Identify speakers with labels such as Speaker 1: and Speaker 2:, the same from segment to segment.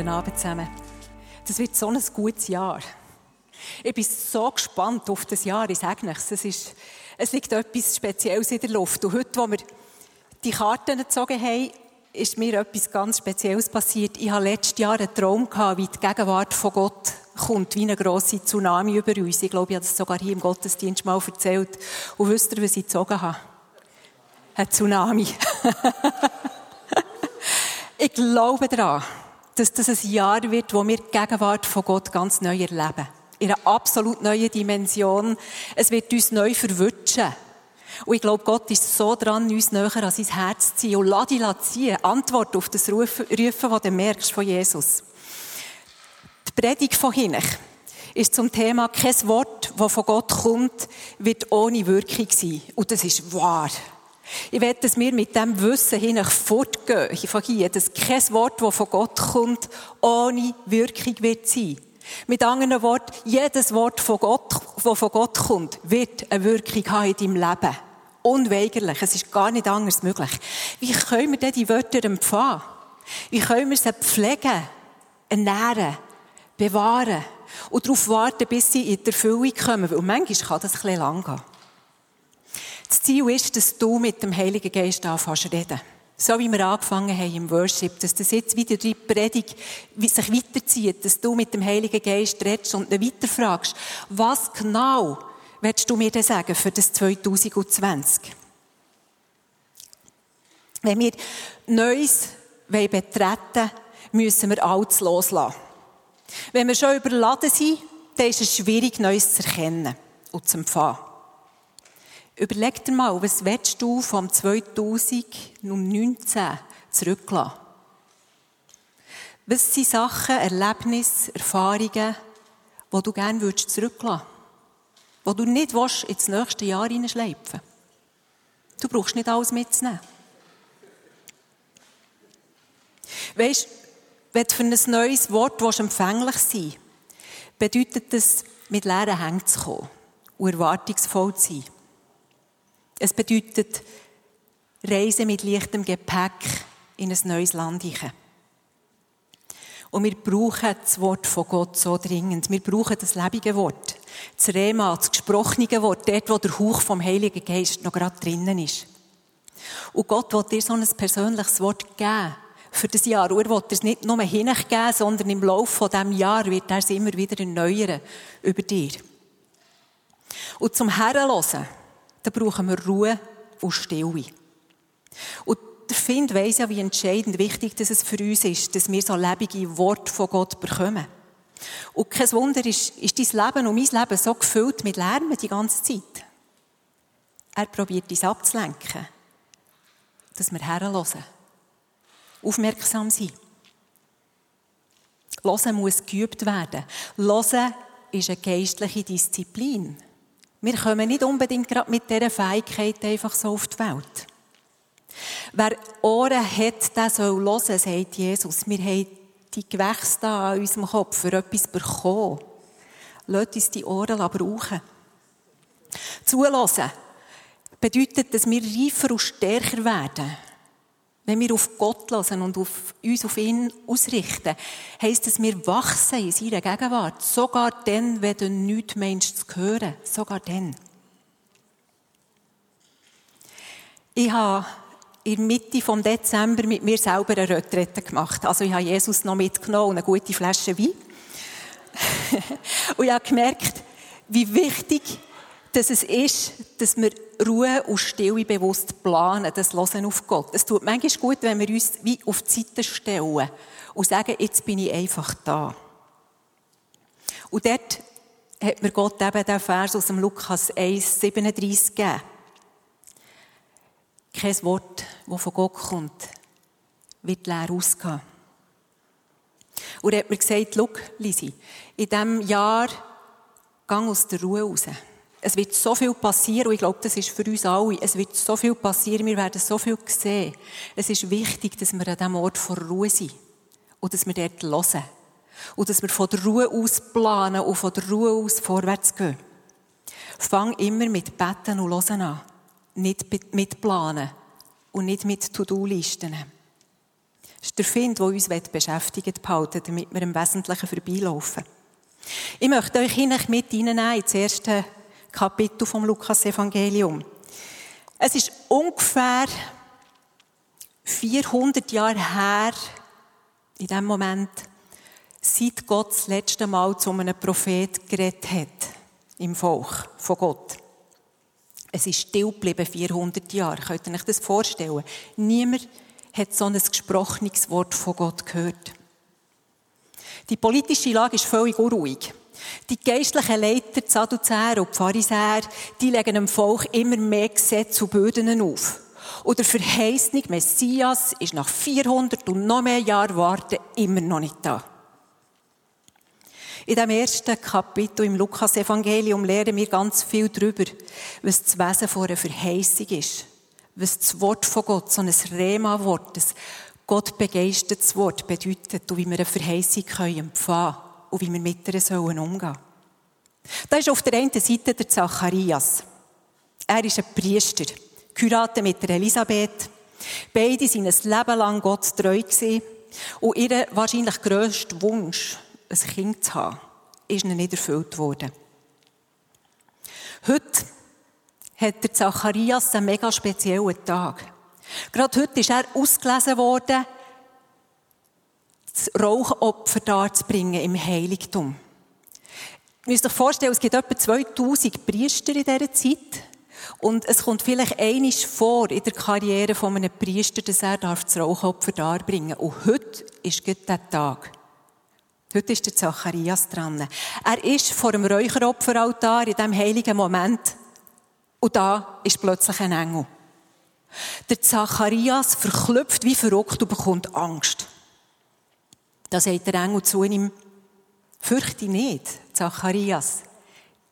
Speaker 1: Guten Abend zusammen. Das wird so ein gutes Jahr. Ich bin so gespannt auf das Jahr, ich sage es. Es, ist, es liegt etwas Spezielles in der Luft. Und heute, wo wir die Karten gezogen haben, ist mir etwas ganz Spezielles passiert. Ich hatte letztes Jahr einen Traum, gehabt, wie die Gegenwart von Gott kommt, wie eine grosse Tsunami über uns. Ich glaube, ich habe das sogar hier im Gottesdienst mal erzählt. Und wisst ihr, was ich gezogen habe? Ein Tsunami. ich glaube daran, dass das ein Jahr wird, wo wir die Gegenwart von Gott ganz neu erleben. In einer absolut neuen Dimension. Es wird uns neu verwünschen. Und ich glaube, Gott ist so dran, uns näher an sein Herz zu ziehen. Und lass dich ziehen. Antwort auf das Rufen, das du merkst von Jesus. Die Predigt von hinten ist zum Thema, kein Wort, das von Gott kommt, wird ohne Wirkung sein. Und das ist wahr. Ich werde, dass wir mit dem Wissen hin fortgehen, von hier, dass kein Wort, das von Gott kommt, ohne Wirkung wird sein. Mit anderen Worten, jedes Wort, von Gott, das von Gott kommt, wird eine Wirkung haben in deinem Leben. Unweigerlich. Es ist gar nicht anders möglich. Wie können wir denn die Wörter empfangen? Wie können wir sie pflegen, ernähren, bewahren und darauf warten, bis sie in die Erfüllung kommen? Weil manchmal kann das ein bisschen lang gehen. Das Ziel ist, dass du mit dem Heiligen Geist anfängst zu reden. So wie wir angefangen haben im Worship, dass das jetzt wieder die Predigt sich weiterzieht, dass du mit dem Heiligen Geist redest und ihn weiterfragst, was genau willst du mir denn sagen für das 2020? Wenn wir Neues betreten müssen wir Altes loslassen. Wenn wir schon überladen sind, dann ist es schwierig, Neues zu erkennen und zu empfangen. Überleg dir mal, was willst du vom 2019 zurücklassen? Was sind Sachen, Erlebnisse, Erfahrungen, die du gerne würdest zurücklassen Die du nicht willst, ins nächste Jahr hineinschleifen Du brauchst nicht alles mitzunehmen. Weißt, wenn du für ein neues Wort empfänglich sein bedeutet das, mit leeren Händen zu kommen und erwartungsvoll zu sein. Es bedeutet Reisen mit leichtem Gepäck in ein neues Land. Und wir brauchen das Wort von Gott so dringend. Wir brauchen das lebende Wort. Das Rema, das gesprochene Wort, dort, wo der Hauch vom Heiligen Geist noch gerade drinnen ist. Und Gott will dir so ein persönliches Wort geben für das Jahr. Und er will es nicht nur hingeben, sondern im Laufe von diesem Jahr wird er es immer wieder erneuern über dir. Und zum Herrenlosen dann brauchen wir Ruhe und Stille. Und der Find weiss ja, wie entscheidend wichtig dass es für uns ist, dass wir so lebende Worte von Gott bekommen. Und kein Wunder ist, ist dein Leben und mein Leben so gefüllt mit Lärm die ganze Zeit. Er probiert uns abzulenken, dass wir herhören. Aufmerksam sein. Hören muss geübt werden. Hören ist eine geistliche Disziplin. Wir kommen nicht unbedingt gerade mit dieser Fähigkeit einfach so auf die Welt. Wer Ohren hat, der soll hören, sagt Jesus. Wir haben die Gewächse an unserem Kopf für etwas bekommen. Lasst uns die Ohren brauchen. Zulassen bedeutet, dass wir reifer und stärker werden. Wenn wir auf Gott hören und auf uns auf ihn ausrichten, heisst es, wir wachsen in seiner Gegenwart. Sogar dann, wenn du nichts meinst zu hören. Sogar dann. Ich habe in der Mitte vom Dezember mit mir selber eine Retrette gemacht. Also ich habe Jesus noch mitgenommen und eine gute Flasche Wein. und ich habe gemerkt, wie wichtig dass es ist, dass wir Ruhe und Stille bewusst planen, das Hören auf Gott. Es tut manchmal gut, wenn wir uns wie auf die Seite stellen und sagen, jetzt bin ich einfach da. Und dort hat mir Gott eben den Vers aus dem Lukas 1, 37 gegeben. Kein Wort, das von Gott kommt, wird leer ausgehen. Und er hat mir gesagt, schau, Lisi, in diesem Jahr gang aus der Ruhe raus. Es wird so viel passieren, und ich glaube, das ist für uns alle. Es wird so viel passieren, wir werden so viel sehen. Es ist wichtig, dass wir an diesem Ort vor Ruhe sind. Und dass wir dort hören. Und dass wir von der Ruhe aus planen und von der Ruhe aus vorwärts gehen. Fang immer mit Betten und Hören an. Nicht mit Planen. Und nicht mit To-Do-Listen. Das ist der Find, der uns beschäftigt behalten damit wir im Wesentlichen vorbeilaufen. Ich möchte euch mit hineinnehmen ins erste Kapitel vom Lukas-Evangelium. Es ist ungefähr 400 Jahre her, in dem Moment, seit Gott das letzte Mal zu einem Prophet geredet hat, im Volk von Gott. Es ist still geblieben, 400 Jahre. Könnt ihr euch das vorstellen? Niemand hat so ein gesprochenes Wort von Gott gehört. Die politische Lage ist völlig unruhig. Die geistlichen Leiter, die Sadduzäer und die Pharisäer, die legen dem Volk immer mehr Gesetze und Böden auf. Und der verheißene Messias ist nach 400 und noch mehr Jahren Warten immer noch nicht da. In dem ersten Kapitel im Lukas-Evangelium lernen wir ganz viel darüber, was das Wesen von einer Verheißung ist. Was das Wort von Gott, so ein Rema-Wort, ein Gott begeistertes Wort bedeutet und wie wir eine Verheißung empfangen können und wie wir mit ihr sollen umgehen Da ist auf der einen Seite der Zacharias. Er ist ein Priester, geheiratet mit der Elisabeth. Beide sind ein Leben lang Gott treu gewesen. Und ihr wahrscheinlich grösster Wunsch, ein Kind zu haben, ist ihnen nicht erfüllt worden. Heute hat der Zacharias einen mega speziellen Tag. Gerade heute ist er ausgelesen worden, das Rauchopfer darzubringen im Heiligtum. Ihr müsst euch vorstellen, es gibt etwa 2000 Priester in dieser Zeit. Und es kommt vielleicht einiges vor in der Karriere von einem Priester, dass er das Rauchopfer darbringen darf. Und heute ist gerade der Tag. Heute ist der Zacharias dran. Er ist vor dem Räucheropferaltar in diesem heiligen Moment. Und da ist plötzlich ein Engel. Der Zacharias verklüpft wie verrückt und bekommt Angst. Da sagt der Engel zu ihm, fürchte nicht, Zacharias,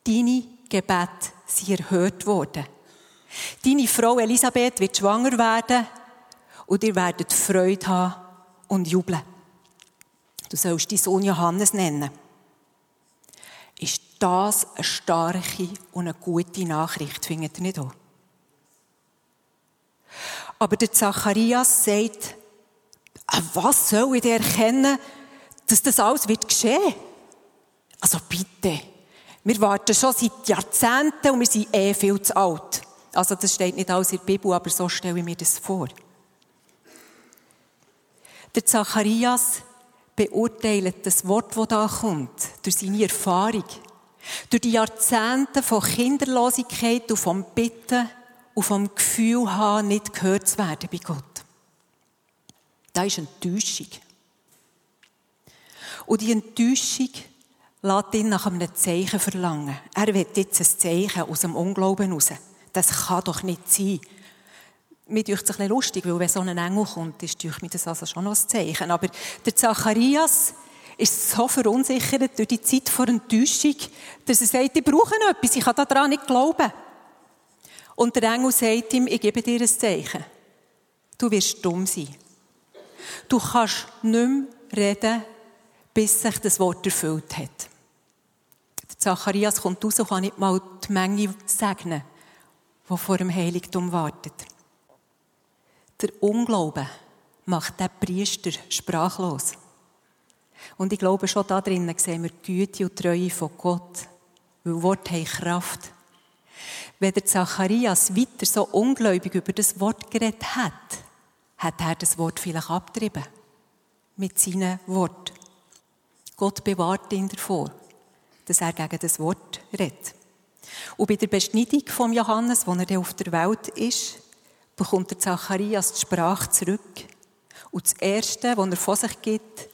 Speaker 1: deine Gebete sind erhört worden. Deine Frau Elisabeth wird schwanger werden und ihr werdet Freude haben und jubeln. Du sollst deinen Sohn Johannes nennen. Ist das eine starke und eine gute Nachricht, findet ihr nicht auch? Aber der Zacharias sagt, ah, was soll ich erkennen, dass das alles wird geschehen? Also bitte. Wir warten schon seit Jahrzehnten und wir sind eh viel zu alt. Also das steht nicht alles in der Bibel, aber so stelle ich mir das vor. Der Zacharias beurteilt das Wort, das da kommt, durch seine Erfahrung, durch die Jahrzehnte von Kinderlosigkeit und vom Bitten und vom Gefühl haben, nicht gehört zu werden bei Gott. Das ist Enttäuschung. Und die Enttäuschung lässt ihn nach einem Zeichen verlangen. Er will jetzt ein Zeichen aus dem Unglauben raus. Das kann doch nicht sein. Mir ist es ein lustig, weil wenn so ein Engel kommt, ist mir das also schon noch ein Zeichen. Aber der Zacharias ist so verunsichert durch die Zeit vor Enttäuschung, dass er sagt, ich brauche etwas, ich kann daran nicht glauben. Und der Engel sagt ihm, ich gebe dir ein Zeichen. Du wirst dumm sein. Du kannst nicht mehr reden, bis sich das Wort erfüllt hat. Der Zacharias kommt raus und kann nicht mal die Menge segnen, die vor dem Heiligtum wartet. Der Unglaube macht den Priester sprachlos. Und ich glaube, schon da drinnen sehen wir die Güte und Treue von Gott. Weil Wort haben Kraft. Wenn der Zacharias weiter so ungläubig über das Wort geredet hat, hat er das Wort vielleicht abgetrieben. Mit seinen Wort. Gott bewahrt ihn davor, dass er gegen das Wort redet. Und bei der Beschneidung von Johannes, wo er dann auf der Welt ist, bekommt der Zacharias die Sprache zurück. Und das Erste, was er von sich gibt,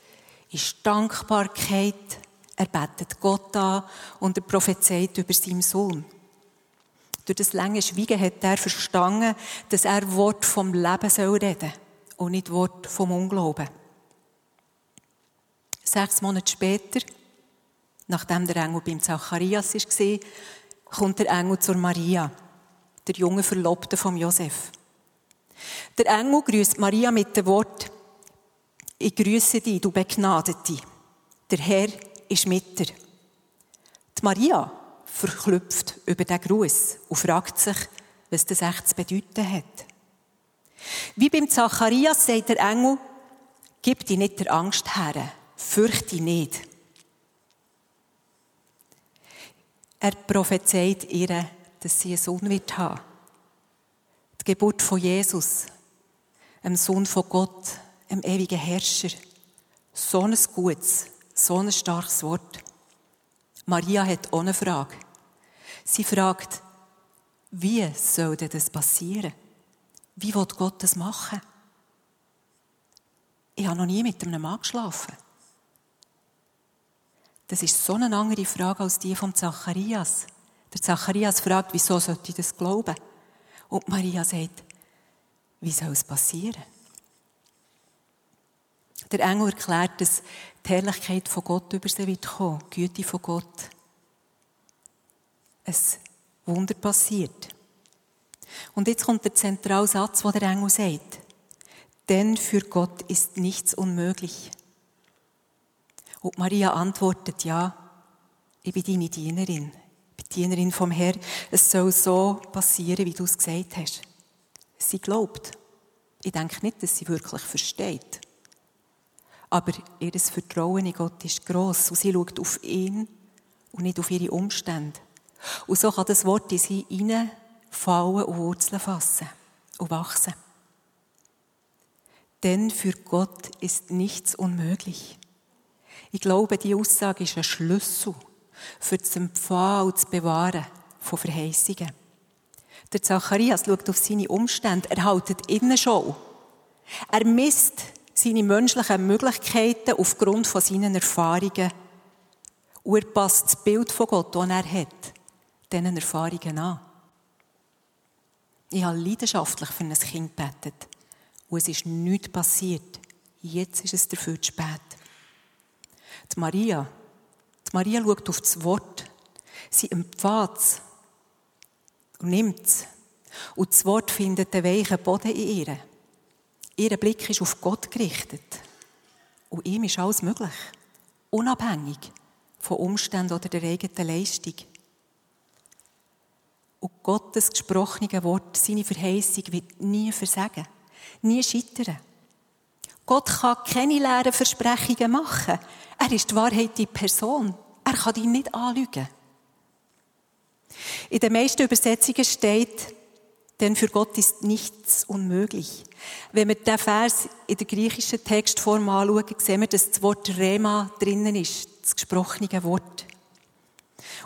Speaker 1: ist Dankbarkeit. Er betet Gott an und er prophezeit über seinen Sohn. Durch das lange Schweigen hat er verstanden, dass er Wort vom Leben soll reden und nicht Wort vom Unglauben. Sechs Monate später, nachdem der Engel beim Zacharias war, kommt der Engel zur Maria, der junge Verlobte von Josef. Der Engel grüßt Maria mit dem Wort, ich grüße dich, du Begnadete. Der Herr ist mit dir. Die Maria verklüpft über den Gruß und fragt sich, was das echt zu bedeuten hat. Wie beim Zacharias sagt der Engel, gib dich nicht der Angst her, fürchte nicht. Er prophezeit ihr, dass sie einen Sohn wird haben. Die Geburt von Jesus, einem Sohn von Gott, einem ewigen Herrscher. So ein gutes, so ein starkes Wort. Maria hat auch eine Frage. Sie fragt, wie soll denn das passieren? Wie will Gott das machen? Ich habe noch nie mit einem Mann geschlafen. Das ist so eine andere Frage als die vom Zacharias. Der Zacharias fragt, wieso sollte ich das glauben? Und Maria sagt, wie soll es passieren? Der Engel erklärt, dass die Herrlichkeit von Gott über sie wird kommen, die Güte von Gott. Ein Wunder passiert. Und jetzt kommt der zentrale Satz, wo der Engel sagt. Denn für Gott ist nichts unmöglich. Und Maria antwortet, ja, ich bin deine Dienerin. Ich bin Dienerin vom Herrn. Es soll so passieren, wie du es gesagt hast. Sie glaubt. Ich denke nicht, dass sie wirklich versteht. Aber ihr Vertrauen in Gott ist gross und sie schaut auf ihn und nicht auf ihre Umstände. Und so kann das Wort in sie hineinfallen und Wurzeln fassen und wachsen. Denn für Gott ist nichts unmöglich. Ich glaube, die Aussage ist ein Schlüssel für das Empfangen und das Bewahren von Verheißungen. Der Zacharias schaut auf seine Umstände, er haltet Innenschau. Er misst seine menschlichen Möglichkeiten aufgrund von seinen Erfahrungen. Und er passt das Bild von Gott, das er hat, diesen Erfahrungen an. Ich habe leidenschaftlich für ein Kind gebetet. Und es ist nichts passiert. Jetzt ist es dafür zu spät. Die Maria, die Maria schaut auf das Wort. Sie empfängt es und nimmt es. Und das Wort findet den weichen Boden in ihr. Ihr Blick ist auf Gott gerichtet. Und ihm ist alles möglich. Unabhängig von Umständen oder der eigenen Leistung. Und Gottes gesprochene Wort, seine Verheißung wird nie versagen, nie scheitern. Gott kann keine leeren Versprechungen machen. Er ist die Wahrheit in Person. Er kann dich nicht anlügen. In den meisten Übersetzungen steht, denn für Gott ist nichts unmöglich. Wenn wir den Vers in der griechischen Textform anschauen, sehen wir, dass das Wort Rema drinnen ist, das gesprochene Wort.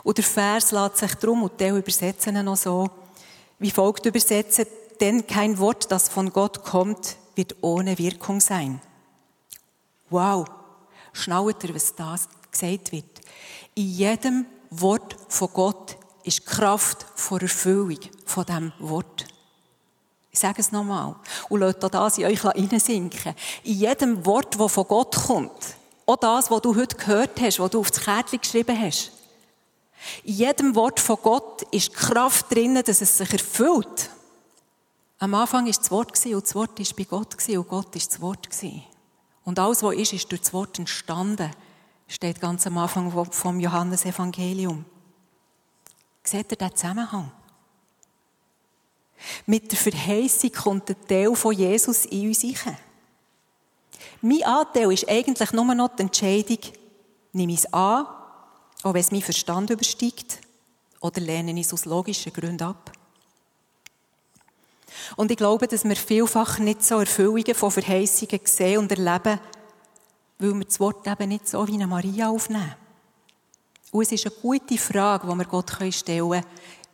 Speaker 1: Und der Vers lässt sich drum, und der übersetzen ihn noch so, wie folgt übersetzen, denn kein Wort, das von Gott kommt, wird ohne Wirkung sein. Wow! Schnaut ihr, was da gesagt wird? In jedem Wort von Gott ist Kraft vor Erfüllung von diesem Wort. Ich sage es nochmal. Und lasst auch das in euch hineinsinken. In jedem Wort, das von Gott kommt, auch das, was du heute gehört hast, was du auf das Kärtchen geschrieben hast, in jedem Wort von Gott ist Kraft drin, dass es sich erfüllt. Am Anfang war das Wort und das Wort war bei Gott und Gott war das Wort. Und alles, was ist, ist durch das Wort entstanden. Steht ganz am Anfang vom Johannesevangelium. Seht ihr den Zusammenhang? Mit der Verheißung kommt der Teil von Jesus in uns rein. Mein Anteil ist eigentlich nur noch die Entscheidung, nehme ich es an, auch wenn es mein Verstand übersteigt, oder lehne ich es aus logischen Gründen ab. Und ich glaube, dass wir vielfach nicht so Erfüllungen von Verheißungen sehen und erleben, weil wir das Wort eben nicht so wie eine Maria aufnehmen. Und es ist eine gute Frage, die wir Gott stellen können.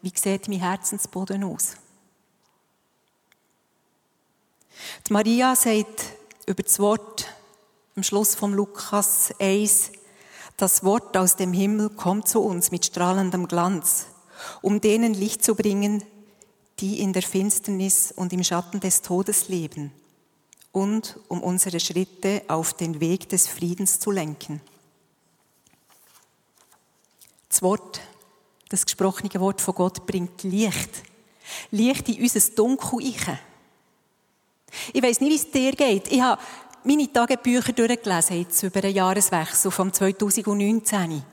Speaker 1: Wie sieht mein Herzensboden aus? Die Maria sagt über das Wort am Schluss vom Lukas 1, das Wort aus dem Himmel kommt zu uns mit strahlendem Glanz, um denen Licht zu bringen, die in der Finsternis und im Schatten des Todes leben, und um unsere Schritte auf den Weg des Friedens zu lenken. Das Wort, das gesprochene Wort von Gott bringt Licht. Licht in unser Dunkel. Ich weiss nicht, wie es dir geht. Ich habe meine Tagebücher durchgelesen, jetzt über den Jahreswechsel vom 2019.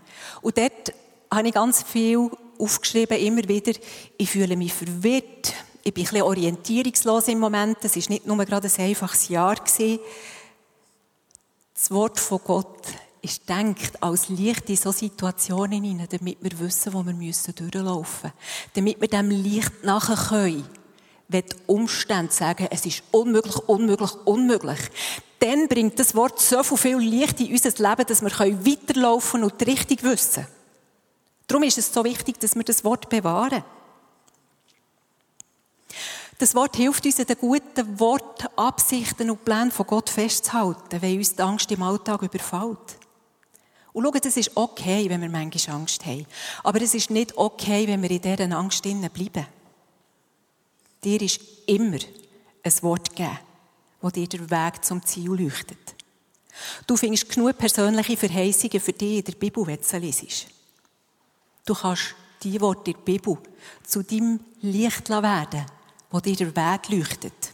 Speaker 1: Und dort habe ich ganz viel aufgeschrieben, immer wieder. Ich fühle mich verwirrt. Ich bin ein bisschen orientierungslos im Moment. Es war nicht nur gerade ein einfaches Jahr. Das Wort von Gott ist denkt als Licht in solche Situationen hinein, damit wir wissen, wo wir durchlaufen müssen. Damit wir dem Licht nachher können. Wenn die Umstände sagen, es ist unmöglich, unmöglich, unmöglich, dann bringt das Wort so viel Licht in unser Leben, dass wir weiterlaufen und die Richtung wissen. Darum ist es so wichtig, dass wir das Wort bewahren. Das Wort hilft uns, den guten Wort, Absichten und Plänen von Gott festzuhalten, wenn uns die Angst im Alltag überfällt. Und schauen, das ist okay, wenn wir manchmal Angst haben. Aber es ist nicht okay, wenn wir in dieser Angst bleiben. Dir ist immer ein Wort gegeben, das dir den Weg zum Ziel leuchtet. Du findest genug persönliche Verheißungen für dich in der Bibel, wenn du sie liest. Du kannst die Worte der Bibel zu deinem Licht werden, wo dir der Weg leuchtet.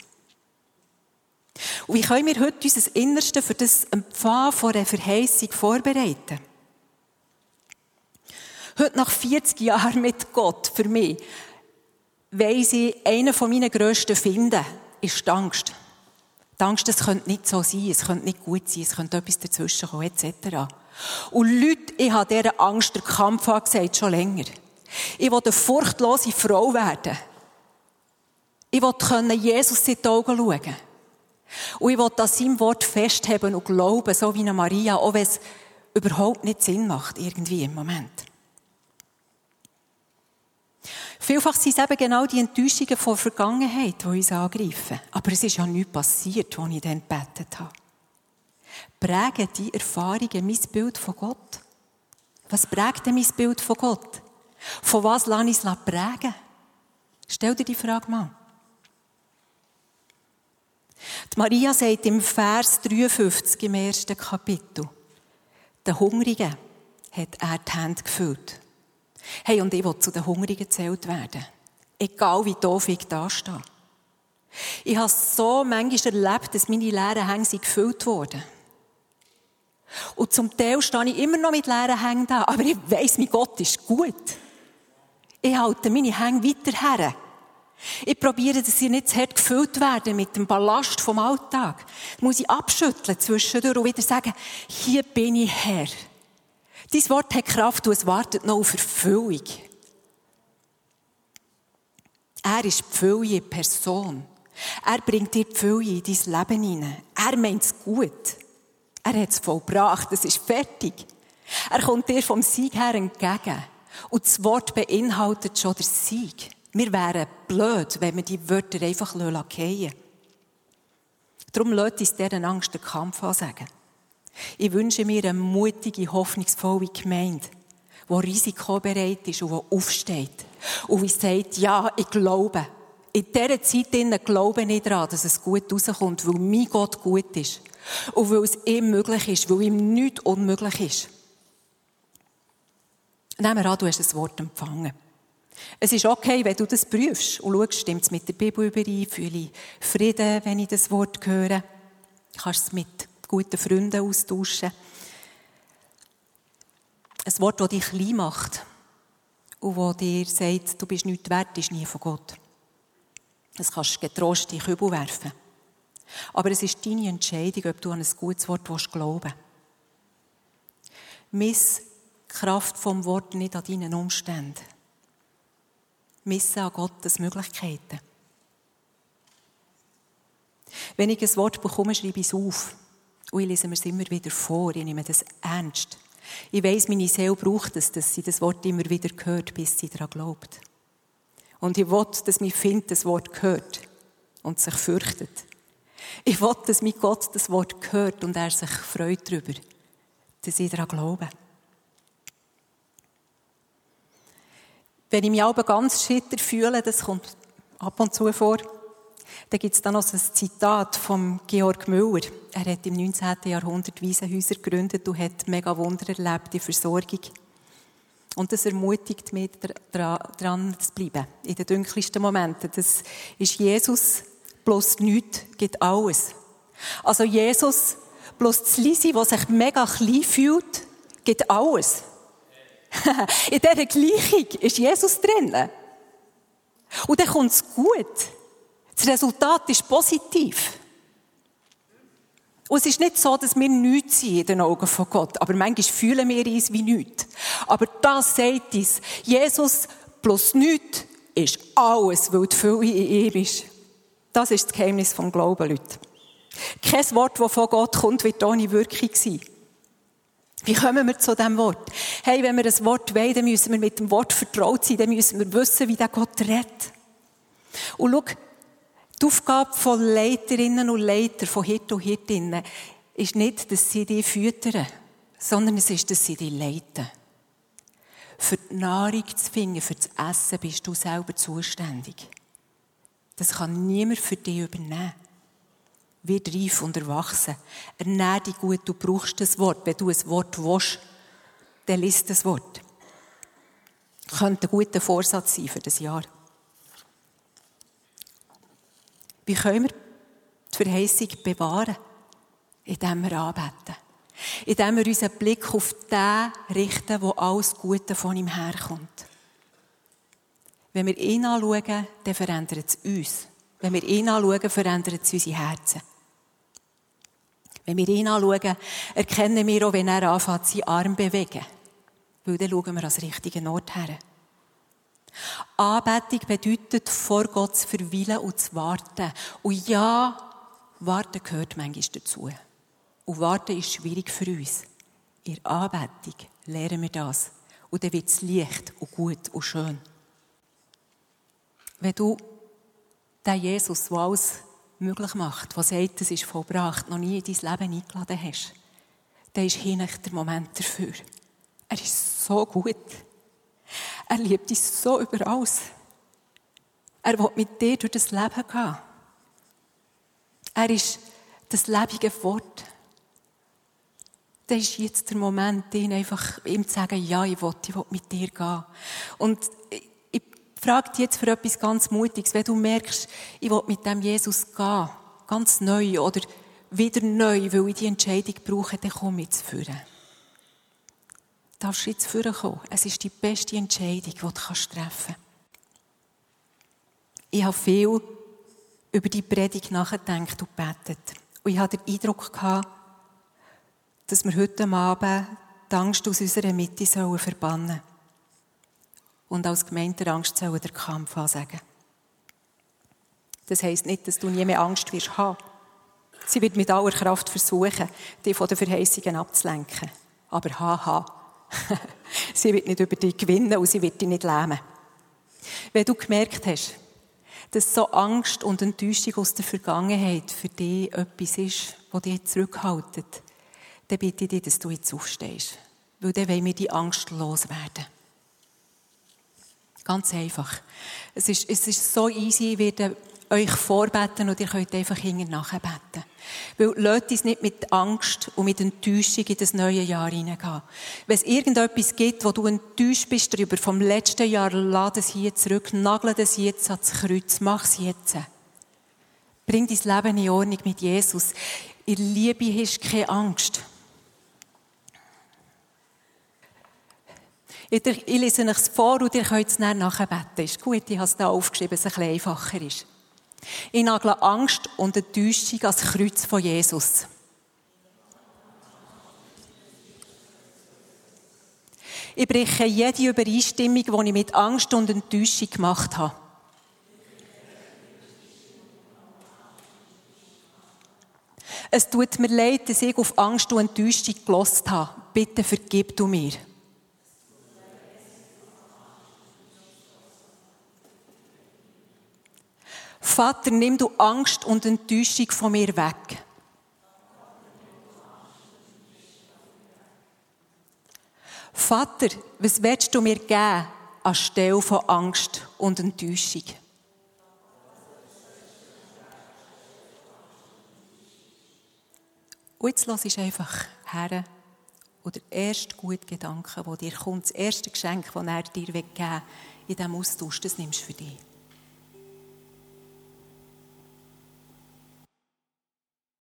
Speaker 1: Und wie können wir heute unser Innerste für das Empfangen von einer Verheißung vorbereiten? Heute nach 40 Jahren mit Gott, für mich, weiss ich, einer meiner grössten Finden ist die Angst. Die Angst, es könnte nicht so sein, es könnte nicht gut sein, es könnte etwas dazwischen kommen, etc. Und Leute, ich habe dieser Angst den Kampf angesagt, schon länger. Ich will eine furchtlose Frau werden. Ich will Jesus in die Augen schauen. Und ich will an seinem Wort festheben und glauben, so wie eine Maria, auch wenn es überhaupt nicht Sinn macht, irgendwie im Moment. Vielfach sind es eben genau die Enttäuschungen von der Vergangenheit, die uns angreifen. Aber es ist ja nichts passiert, als ich dann gebetet habe. Prägen die Erfahrungen mein Bild von Gott? Was prägt denn mein Bild von Gott? Von was lasse ich es prägen? Stell dir die Frage mal. Die Maria sagt im Vers 53 im ersten Kapitel, der Hungrigen hat er die Hände gefüllt. Hey, und ich will zu den Hungrigen gezählt werden. Egal wie doof ich da stehe. Ich habe so manchmal erlebt, dass meine leeren Hänge gefüllt wurden. Und zum Teil stehe ich immer noch mit leeren Hängen da, aber ich weiss, mein Gott ist gut. Ich halte meine Hänge weiter her. Ich probiere, dass sie nicht zu hart gefüllt werden mit dem Ballast vom Alltag. Das muss ich abschütteln zwischendurch und wieder sagen, hier bin ich Herr. Dein Wort hat Kraft und es wartet noch auf Erfüllung. Er ist die Fülle Person. Er bringt dir die Fülle in dein Leben hinein. Er meint es gut. Er hat es vollbracht. Es ist fertig. Er kommt dir vom Sieg her entgegen. Und das Wort beinhaltet schon den Sieg. Wir wären blöd, wenn wir die Wörter einfach fallen lassen. Darum lässt uns deren Angst den Kampf ansagen. Ich wünsche mir eine mutige, hoffnungsvolle Gemeinde, die risikobereit ist und die aufsteht. Und die sagt, ja, ich glaube. In dieser Zeit glaube ich daran, dass es gut rauskommt, weil mein Gott gut ist. Und weil es ihm möglich ist, weil ihm nichts unmöglich ist. Nehmen wir an, du hast ein Wort empfangen. Es ist okay, wenn du das prüfst und schaust, stimmt es mit der Bibel überein, fühle ich Frieden, wenn ich das Wort höre. Du kannst es mit guten Freunden austauschen. Ein Wort, das dich klein macht und das dir sagt, du bist nichts wert, ist nie von Gott. Das kannst du getrost in den Kübel werfen. Aber es ist deine Entscheidung, ob du an ein gutes Wort glauben willst. Miss Kraft vom Wort nicht an deinen Umständen missen an Gottes Möglichkeiten. Wenn ich ein Wort bekomme, schreibe ich es auf. Und ich lese mir es immer wieder vor. Ich nehme das ernst. Ich weiss, meine Seele braucht es, dass sie das Wort immer wieder hört, bis sie daran glaubt. Und ich will, dass mein Find das Wort hört und sich fürchtet. Ich will, dass mein Gott das Wort hört und er sich freut darüber, dass ich daran glaube. Wenn ich mich aber ganz schitter fühle, das kommt ab und zu vor, Da gibt es dann noch ein Zitat von Georg Müller. Er hat im 19. Jahrhundert Waisenhäuser gegründet und hat mega Wunder erlebt in Versorgung. Und das ermutigt mich, daran zu bleiben. In den dunkelsten Momenten. Das ist Jesus plus nichts, gibt alles. Also Jesus plus das Lisi, das sich mega klein fühlt, gibt alles. in dieser Gleichung ist Jesus drin. Und dann kommt es gut. Das Resultat ist positiv. Und es ist nicht so, dass wir nichts sind in den Augen von Gott. Aber manchmal fühlen wir uns wie nichts. Aber das sagt uns, Jesus plus nichts ist alles, weil die Fülle in ihm ist. Das ist das Geheimnis vom Glauben, Leute. Kein Wort, das von Gott kommt, wird ohne Wirkung sein. Wie kommen wir zu diesem Wort? Hey, wenn wir ein Wort wollen, dann müssen wir mit dem Wort vertraut sein, dann müssen wir wissen, wie der Gott redet. Und schau, die Aufgabe von Leiterinnen und Leitern, von Hirten und Hirtinnen, ist nicht, dass sie die füttern, sondern es ist, dass sie die leiten. Für die Nahrung zu finden, für das Essen bist du selber zuständig. Das kann niemand für dich übernehmen. Wird reif und erwachsen. Ernähr dich gut, du brauchst das Wort. Wenn du ein Wort willst, dann liest das Wort. Könnte ein guter Vorsatz sein für das Jahr. Wie können wir die Verheißung bewahren? Indem wir anbeten. Indem wir unseren Blick auf den richten, wo alles Gute von ihm herkommt. Wenn wir ihn anschauen, dann verändert es uns. Wenn wir ihn anschauen, verändert es unsere Herzen. Wenn wir ihn anschauen, erkennen wir auch, wenn er anfängt, seinen Arm zu bewegen. Weil dann schauen wir an den richtigen Ort her. Anbetung bedeutet, vor Gott zu verweilen und zu warten. Und ja, warten gehört manchmal dazu. Und warten ist schwierig für uns. In Anbetung lernen wir das. Und dann wird es leicht und gut und schön. Wenn du den Jesus, der alles möglich macht, der sagt, es ist vollbracht, noch nie in dein Leben eingeladen hast, dann ist hier der Moment dafür. Er ist so gut. Er liebt dich so über alles. Er will mit dir durch das Leben gehen. Er ist das lebende Wort. Das ist jetzt der Moment, ihn einfach ihm zu sagen, ja, ich will, ich will mit dir gehen. Und ich frage dich jetzt für etwas ganz Mutiges, wenn du merkst, ich will mit dem Jesus gehen, ganz neu oder wieder neu, weil ich die Entscheidung brauche, dann komm jetzt führen darfst du jetzt vorkommen. Es ist die beste Entscheidung, die du treffen kannst. Ich habe viel über die Predigt nachgedacht und gebetet. Und ich hatte den Eindruck gehabt, dass wir heute Abend die Angst aus unserer Mitte sollen verbannen Und als Gemeinde Angst sollen der Kampf ansagen. Das heisst nicht, dass du nie mehr Angst wirst haben. Sie wird mit aller Kraft versuchen, dich von den Verheißungen abzulenken. Aber haha, sie wird nicht über dich gewinnen und sie wird dich nicht lähmen. Wenn du gemerkt hast, dass so Angst und Enttäuschung aus der Vergangenheit für dich etwas ist, das dich zurückhaltet, dann bitte ich dich, dass du jetzt aufstehst. Weil dann wollen wir die Angst loswerden. Ganz einfach. Es ist, es ist so easy, ich werde euch vorbeten und ihr könnt einfach hinten nachbeten. Weil lasst uns nicht mit Angst und mit Enttäuschung in das neue Jahr hineingehen. Wenn es irgendetwas gibt, wo du enttäuscht bist darüber, vom letzten Jahr, lade es hier zurück, nagle es jetzt ans Kreuz, mach es jetzt. Bring dein Leben in Ordnung mit Jesus. In Liebe hast du keine Angst. Ich lese es vor und ihr könnt es nachher beten. Ist gut, ich habe es da aufgeschrieben, dass es ein bisschen einfacher ist. Ich nagle Angst und Enttäuschung ans Kreuz von Jesus. Ich breche jede Übereinstimmung, die ich mit Angst und Enttäuschung gemacht habe. Es tut mir leid, dass ich auf Angst und Enttäuschung gelost habe. Bitte vergib du mir. Vater, nimm du Angst und Enttäuschung von mir weg. Vater, was willst du mir geben anstelle von Angst und Enttäuschung? Und jetzt lass ich einfach her. oder der erste gute Gedanke, der dir kommt, das erste Geschenk, das er dir geben will, in diesem Austausch, das nimmst du für dich.